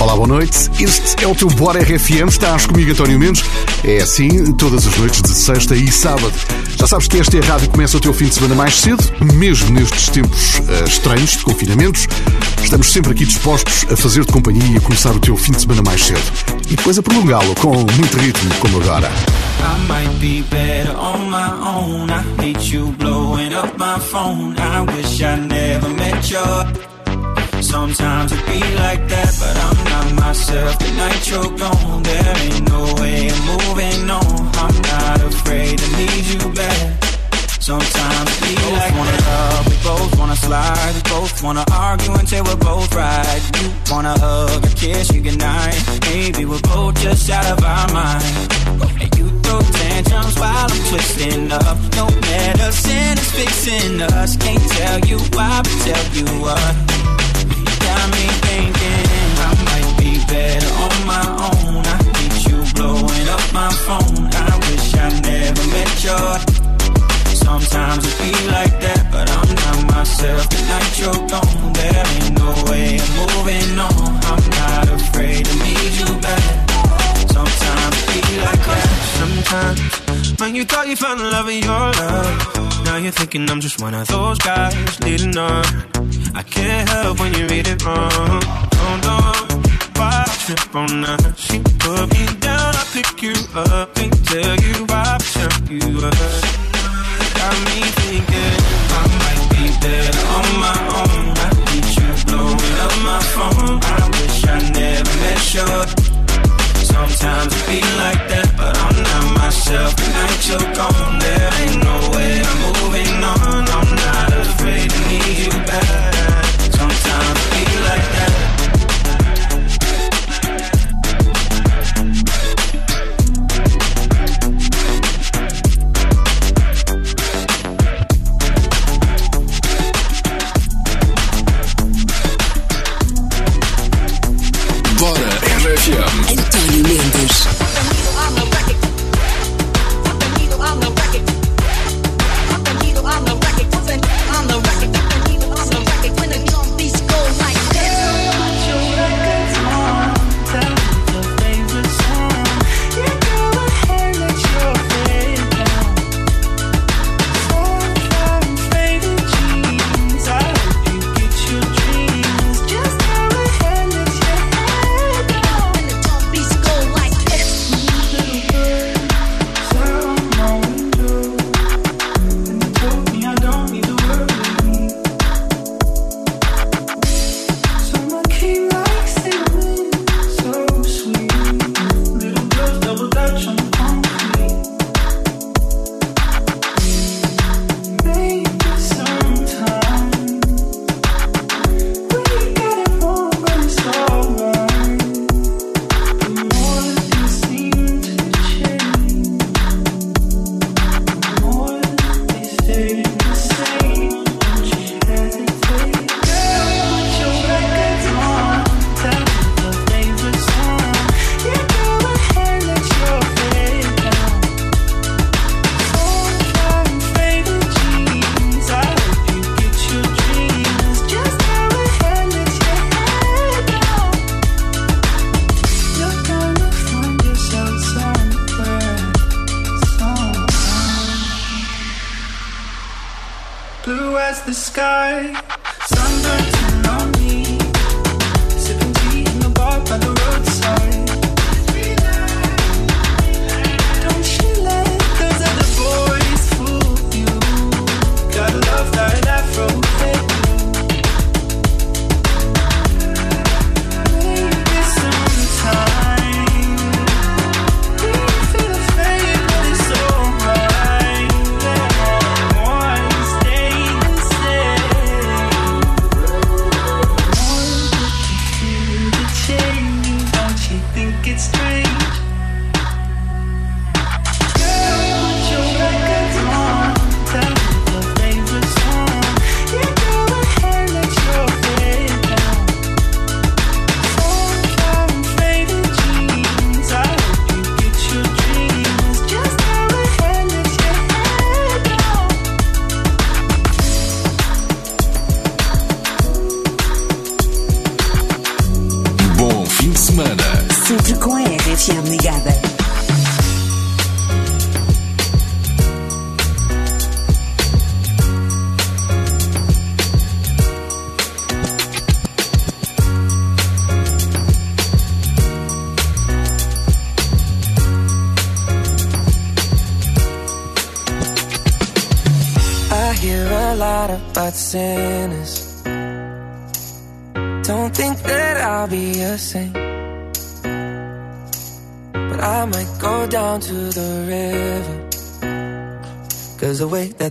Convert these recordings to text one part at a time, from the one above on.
Olá, boa noite. Este é o teu Bora RFM. Estás comigo, António Mendes. É assim todas as noites de sexta e sábado. Já sabes que esta é a rádio começa o teu fim de semana mais cedo, mesmo nestes tempos uh, estranhos de confinamentos. Estamos sempre aqui dispostos a fazer-te companhia e a começar o teu fim de semana mais cedo. E depois a prolongá-lo com muito ritmo, como agora. I might be better on my own. I hate you blowing up my phone. I wish I never met you. Sometimes it be like that, but I'm not myself. The night you're gone, there ain't no way I'm moving on. I'm not afraid to need you back. Sometimes be both like wanna that. love, we both wanna slide, we both wanna argue until we're both right. You wanna hug or kiss you goodnight. Maybe we're both just out of our mind. And you throw tantrums while I'm twisting up. No medicine is fixing us. Can't tell you why, but tell you what me thinking I might be better on my own. I hate you blowing up my phone. I wish I never met you. Sometimes it be like that, but I'm not myself. The night you're gone, there ain't no way I'm moving on. I'm not afraid to need you back. Sometimes it be like that. Sometimes when you thought you found love in your love, now you're thinking I'm just one of those guys leading on. I can't help when you read it wrong. Don't know why I trip on us. She put me down, I pick you up. Can't tell you I shut you up. Got me thinking I might be better on my own. I need you blowing up my phone. I wish I never met you. Sometimes it be like that, but I'm not myself. The night you're gone, there ain't no way I'm moving on.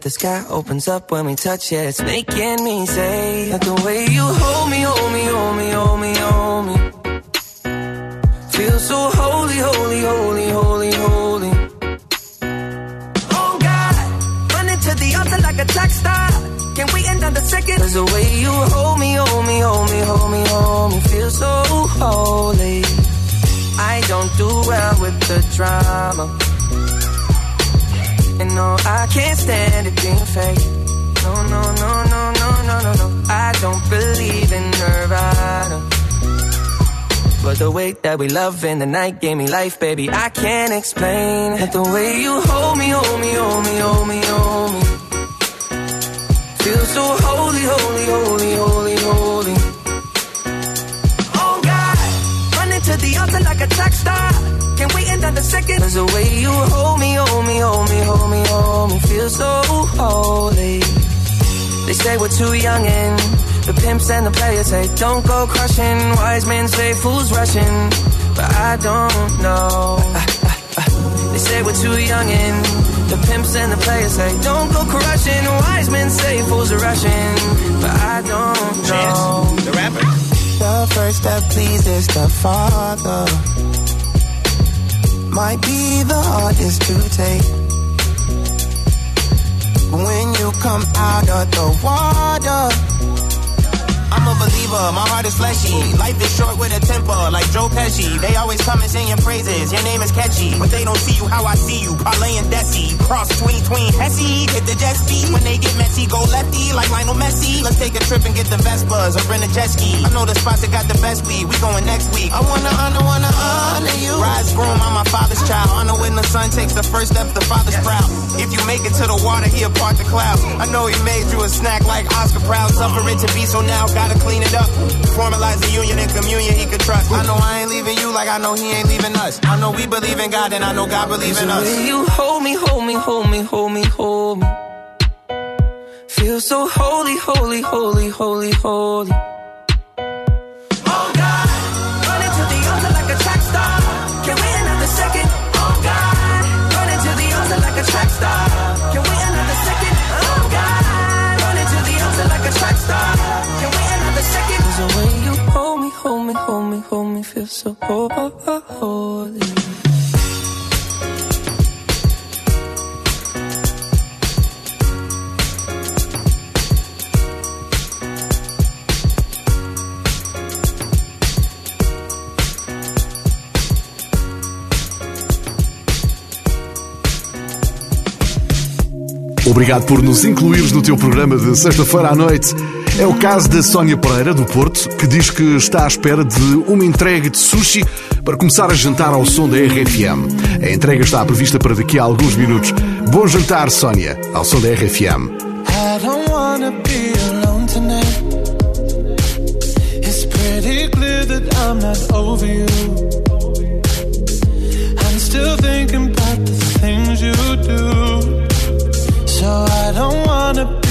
The sky opens up when we touch it, it's making me say that the way you hold me, hold me, hold me, hold me, hold me. Feel so holy, holy, holy, holy, holy. Oh God, running to the altar like a track star. Can we end on the second? Cause the way you hold me, hold me, hold me, hold me, hold me, feel so holy. I don't do well with the drama. Can't stand it being fake. No, no, no, no, no, no, no, no. I don't believe in Nirvana. But the way that we love in the night gave me life, baby. I can't explain it. The way you hold me, hold me, hold me, hold me, hold me. Feel so holy, holy, holy, holy. Like a track star. Can we end on the second? Cause the way you hold me, hold me, hold me, hold me, hold me, feel so holy. They say we're too young and the pimps and the players say don't go crushing. Wise men say fools rushing, but I don't know. they say we're too young and the pimps and the players say don't go crushing. Wise men say fools are rushing, but I don't know. Chance, the rapper. The first that pleases the Father might be the hardest to take. When you come out of the water believer, my heart is fleshy. Life is short with a temper, like Joe Pesci. They always come and sing your praises, your name is catchy. But they don't see you how I see you, parlay and Desi. Cross tween tween Hesse, hit the jet ski. When they get messy, go lefty, like Lionel Messi. Let's take a trip and get the Vespas or rent a jet ski. I know the spots that got the best weed, we going next week. I wanna honor, wanna honor you. Rise groom, I'm my father's child. Honor when the son takes the first step, the father's proud. If you make it to the water, he'll part the clouds. I know he made you a snack like Oscar Proud. Suffer it to be so now, gotta clean it up. Formalize the union and communion he could trust. I know I ain't leaving you like I know he ain't leaving us. I know we believe in God and I know God believes in us. You hold me, hold me, hold me, hold me, hold me. Feel so holy, holy, holy, holy, holy. Oh God, running to the altar like a track star. Can we another second? Oh God, running to the altar like a track star. So holy. Obrigado por nos incluires no teu programa de sexta-feira à noite. É o caso da Sónia Pereira, do Porto, que diz que está à espera de uma entrega de sushi para começar a jantar ao som da RFM. A entrega está prevista para daqui a alguns minutos. Bom jantar, Sónia, ao som da RFM. I don't wanna be alone tonight. It's pretty clear that I'm not over you. I'm still thinking about the things you do. So I don't wanna be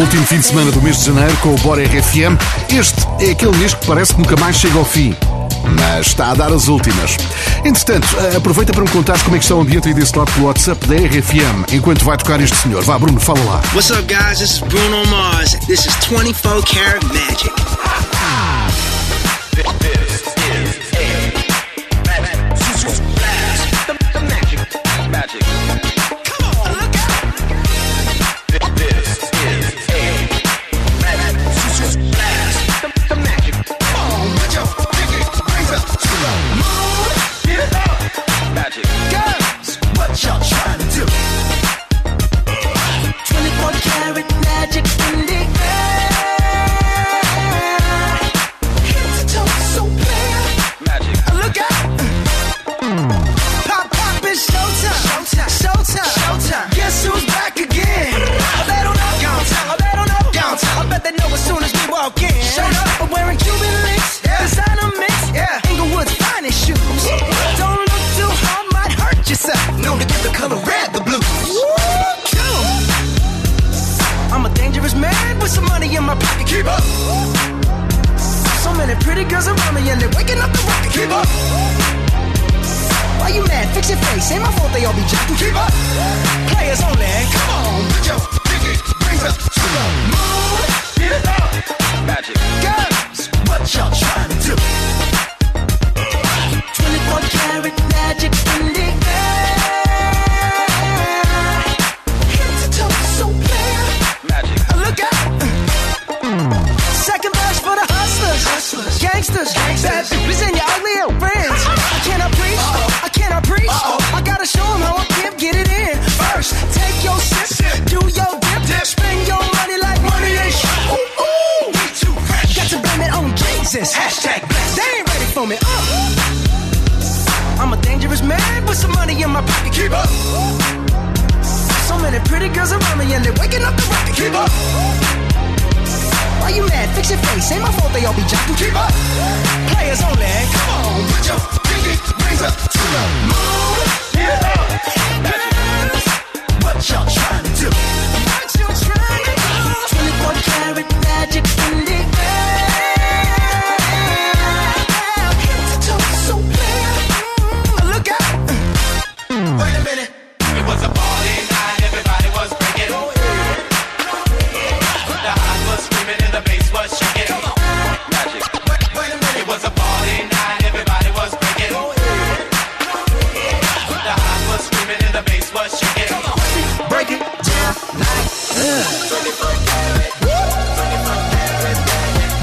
Último fim de semana do mês de janeiro com o Bora RFM. Este é aquele mês que parece que nunca mais chega ao fim. Mas está a dar as últimas. Entretanto, aproveita para me contares como é que está o ambiente aí desse lado do WhatsApp da RFM, enquanto vai tocar este senhor. Vá, Bruno, fala lá. What's up, guys? This is Bruno Mars. This is 24 Karat Magic.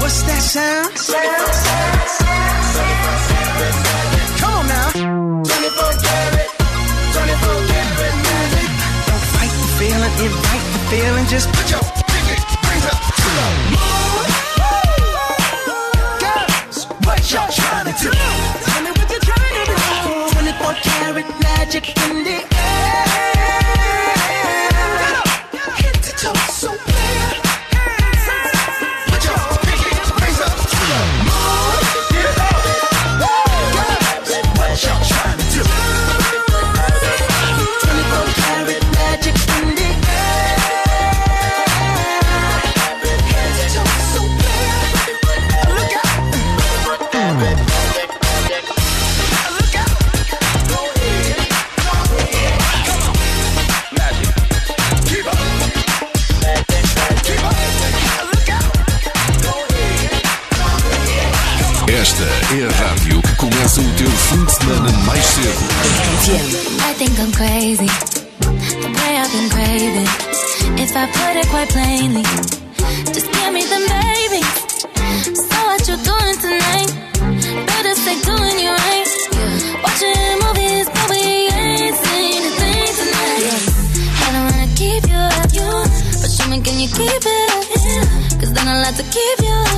What's that sound? Come on now. 24 karat, magic. Don't fight the feeling, invite the feeling. Just put your up. Girls, what y'all to do? 24 karat magic not to give you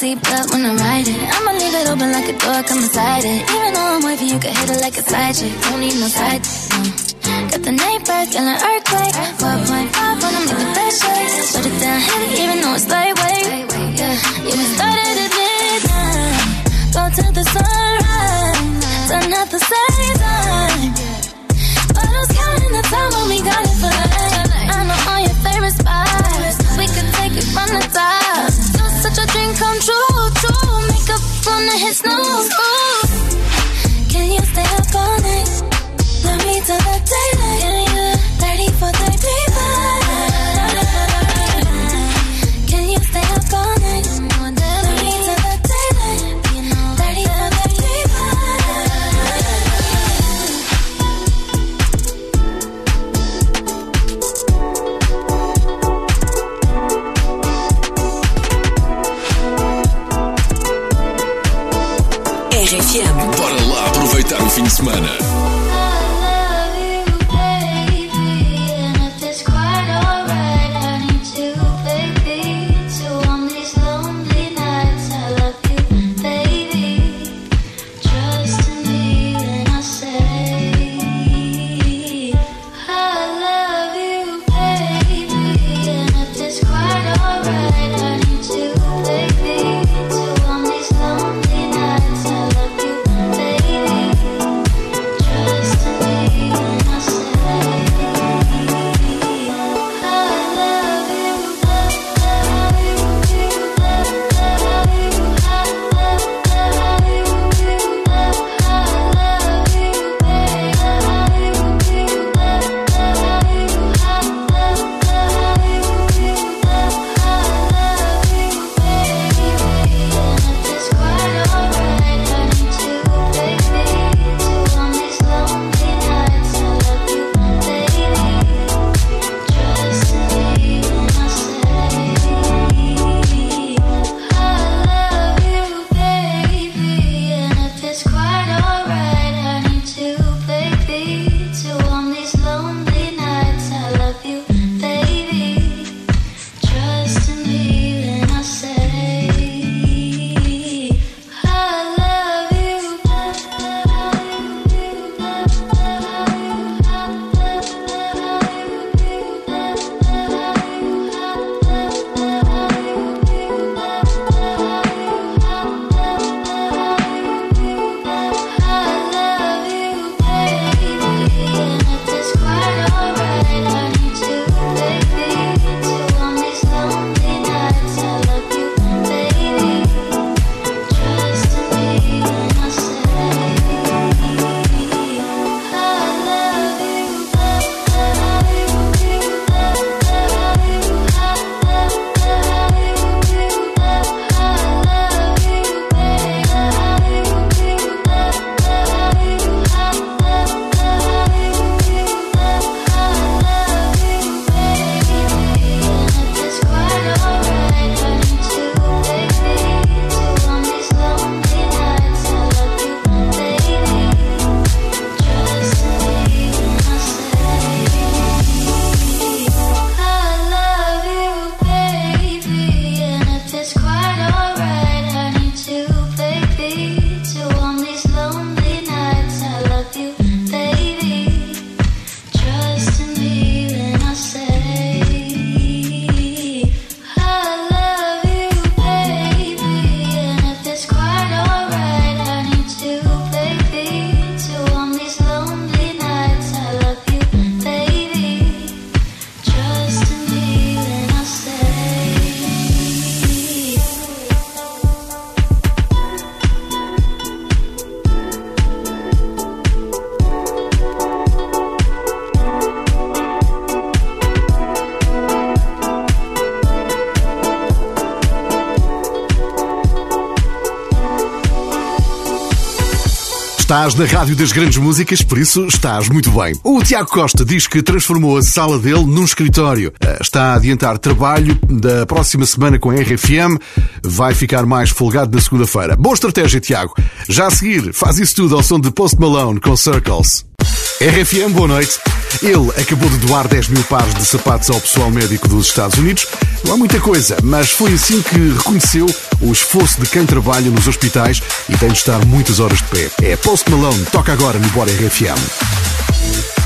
sleep up when I ride it. I'ma leave it open like a door, come inside it. Even though I'm wavy, you can hit it like a side chick. Don't need no side, chick. Got the night bird, feeling earthquake. 4.5 when I'm leaving the best shakes. Shut it down, heavy even though it's lightweight. Yeah, you started at midnight. Go to the sunrise. Done at the same time. Bottles counting the time when we got it for life. I know all your favorite spots. We could take it from the top. Aproveitar Estás na Rádio das Grandes Músicas, por isso estás muito bem. O Tiago Costa diz que transformou a sala dele num escritório. Eh, está a adiantar trabalho da próxima semana com a RFM. Vai ficar mais folgado na segunda-feira. Boa estratégia, Tiago. Já a seguir, faz isso tudo ao som de Post Malone com Circles. RFM, boa noite. Ele acabou de doar 10 mil pares de sapatos ao pessoal médico dos Estados Unidos. Não há muita coisa, mas foi assim que reconheceu o esforço de quem trabalha nos hospitais e tem de estar muitas horas de pé. É Post Malone, toca agora no Bora RFM.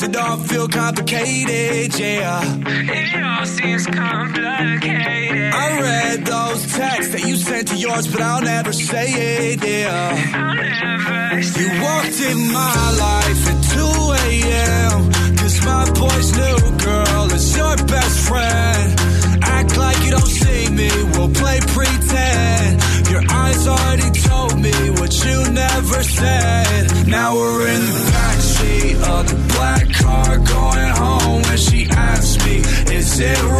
makes it all feel complicated, yeah. It all seems complicated. I read those texts that you sent to yours, but I'll never say it, yeah. I'll never say You walked in my life at 2 a.m. Cause my boy's new girl is your best friend. Act like you don't see me, we'll play pretend. Your eyes already told me what you never said. Now we're in the backseat of the said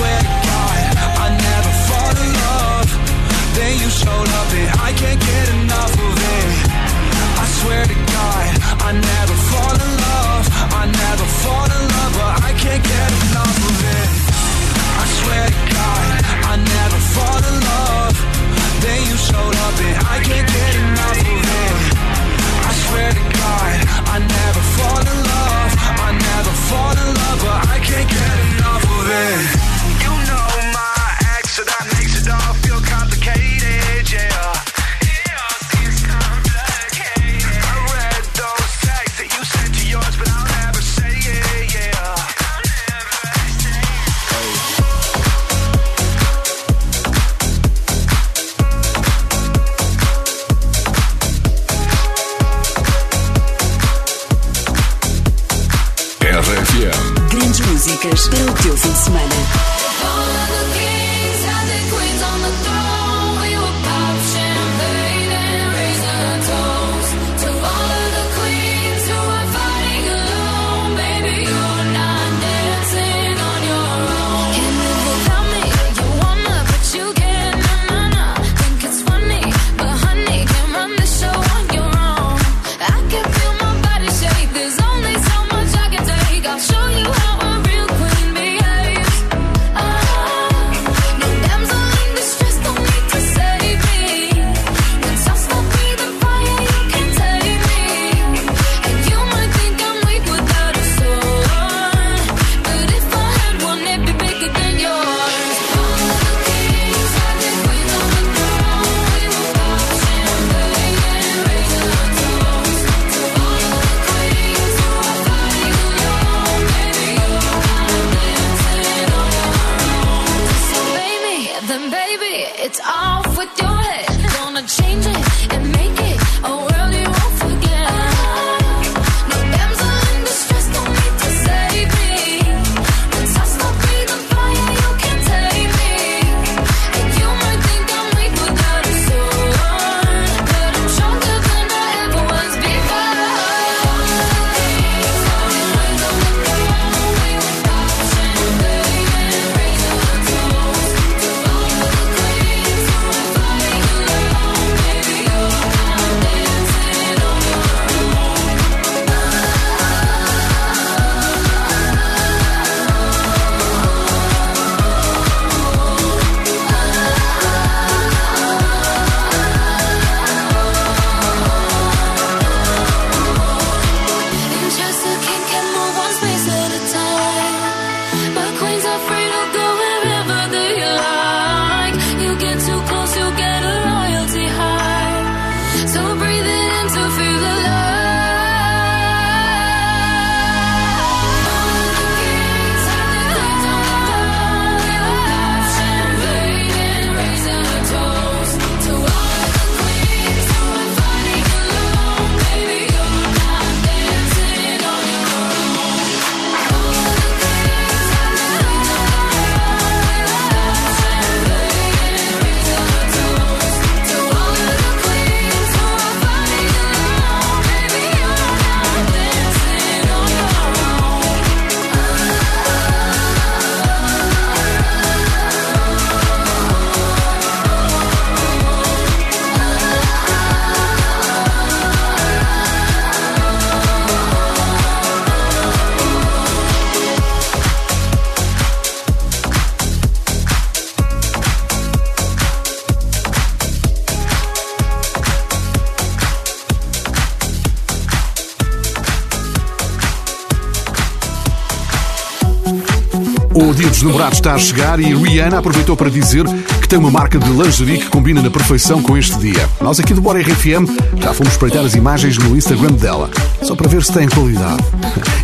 swear to God, I never fall in love. Then you showed up and I can't get enough of it. I swear to God, I never fall in love. I never fall in love, but I can't dos Namorados está a chegar e Rihanna aproveitou para dizer que tem uma marca de lingerie que combina na perfeição com este dia. Nós aqui do Bora RFM já fomos espreitar as imagens no Instagram dela, só para ver se tem qualidade.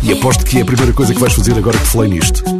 E aposto que é a primeira coisa que vais fazer agora que falei nisto.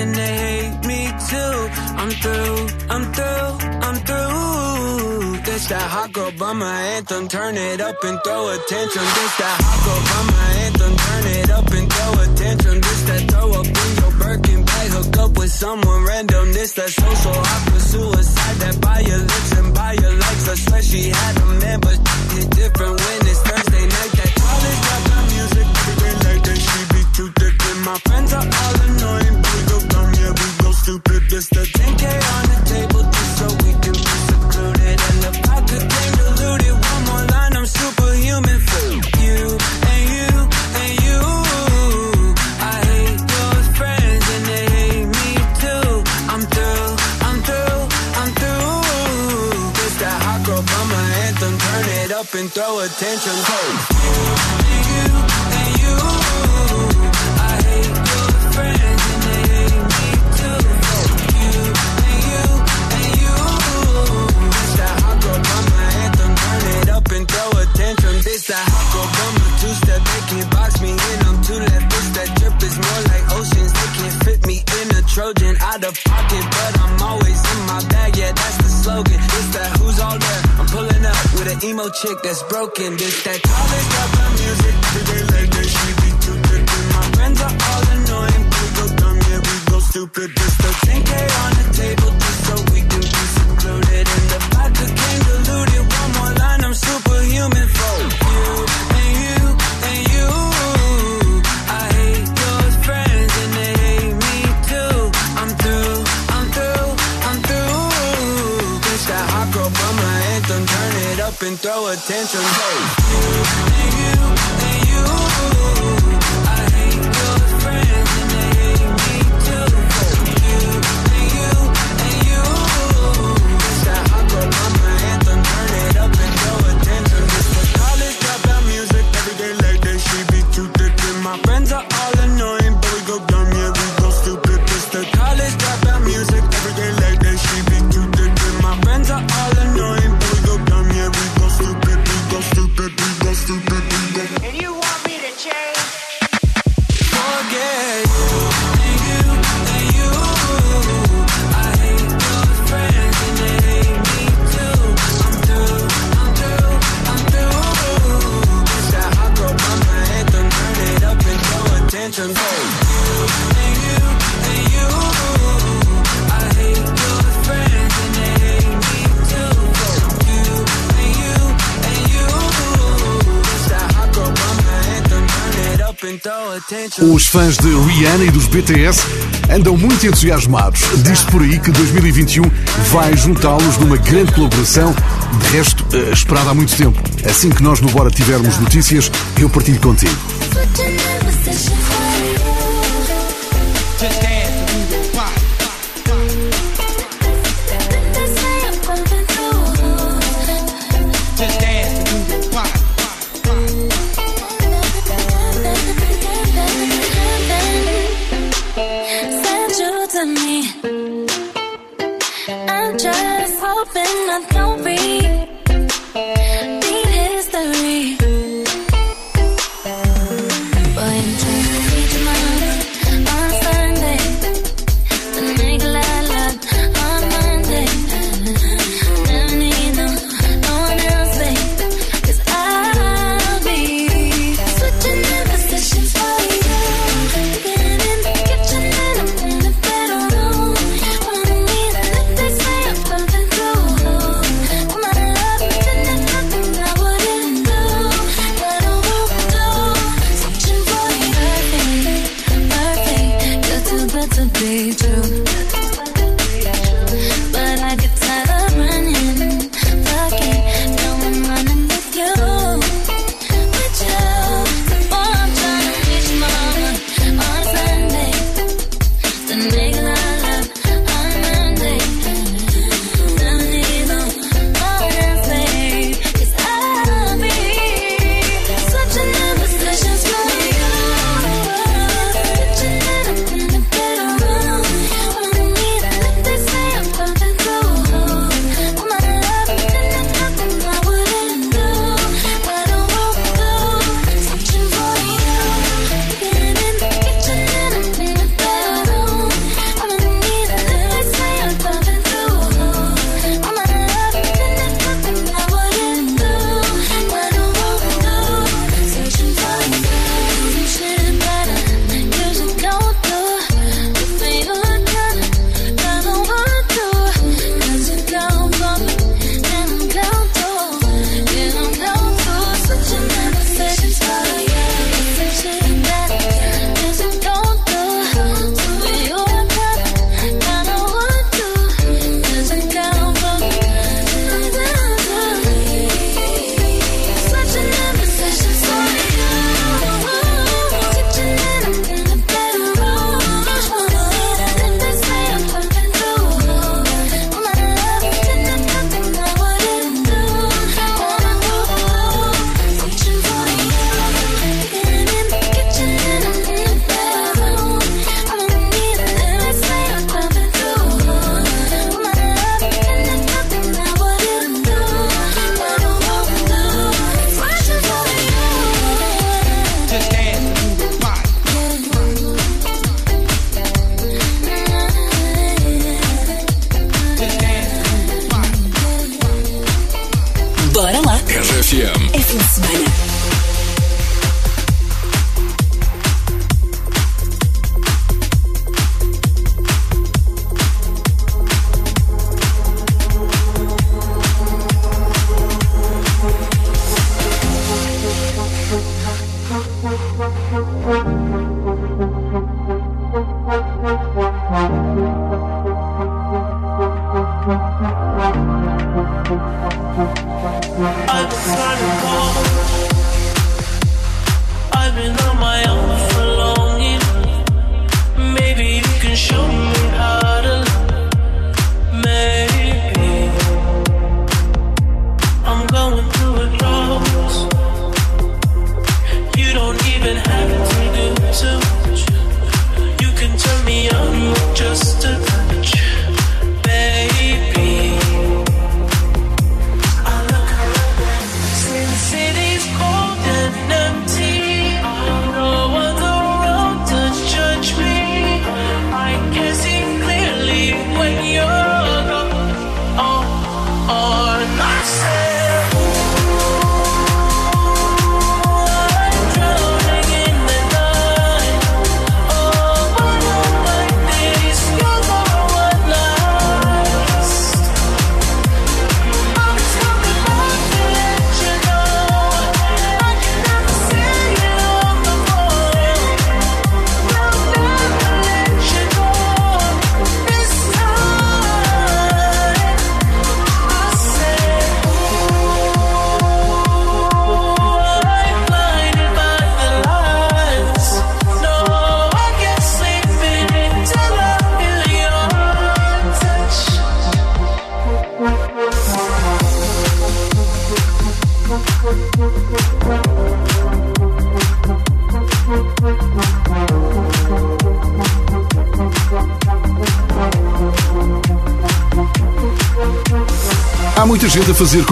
And they hate me too. I'm through, I'm through, I'm through. This that hot girl bummer anthem. Turn it up and throw attention. This that hot girl by my anthem. Turn it up and throw attention. This that throw up in your Birkin bag. Hook up with someone random. This that social awkward suicide. That buy your lips and buy your likes. I swear she had a man, but it's different when it's Thursday night. That college dropout music. Every night that she be too thick. And my friends are all annoying. Stupid. This the 10K on the table just so we can be secluded. And I could gain diluted, one more line, I'm superhuman for you and you and you. I hate your friends and they hate me too. I'm through, I'm through, I'm through. This that hot girl bummer anthem. Turn it up and throw attention. Hey. Emo chick that's broken. This that college dropout music. Today like that she be too thick. My friends are all annoying. We go dumb, yeah, we go stupid. This the 10K on the table throw attention. Hey, Os fãs de Rihanna e dos BTS andam muito entusiasmados. Diz-se por aí que 2021 vai juntá-los numa grande colaboração, de resto, eh, esperada há muito tempo. Assim que nós no Bora tivermos notícias, eu partilho contigo.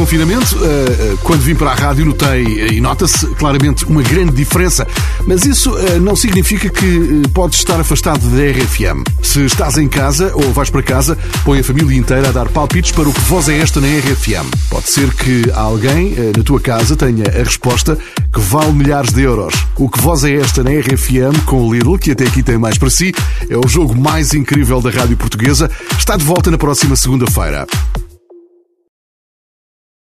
Confinamento. Eh, eh, quando vim para a rádio, notei eh, e nota-se claramente uma grande diferença. Mas isso não significa que podes estar afastado da RFM. Se estás em casa ou vais para casa, põe a família inteira a dar palpites para o que voz é esta na RFM. Pode ser que alguém na tua casa tenha a resposta que vale milhares de euros. O que voz é esta na RFM com o Lidl, que até aqui tem mais para si, é o jogo mais incrível da rádio portuguesa. Está de volta na próxima segunda-feira.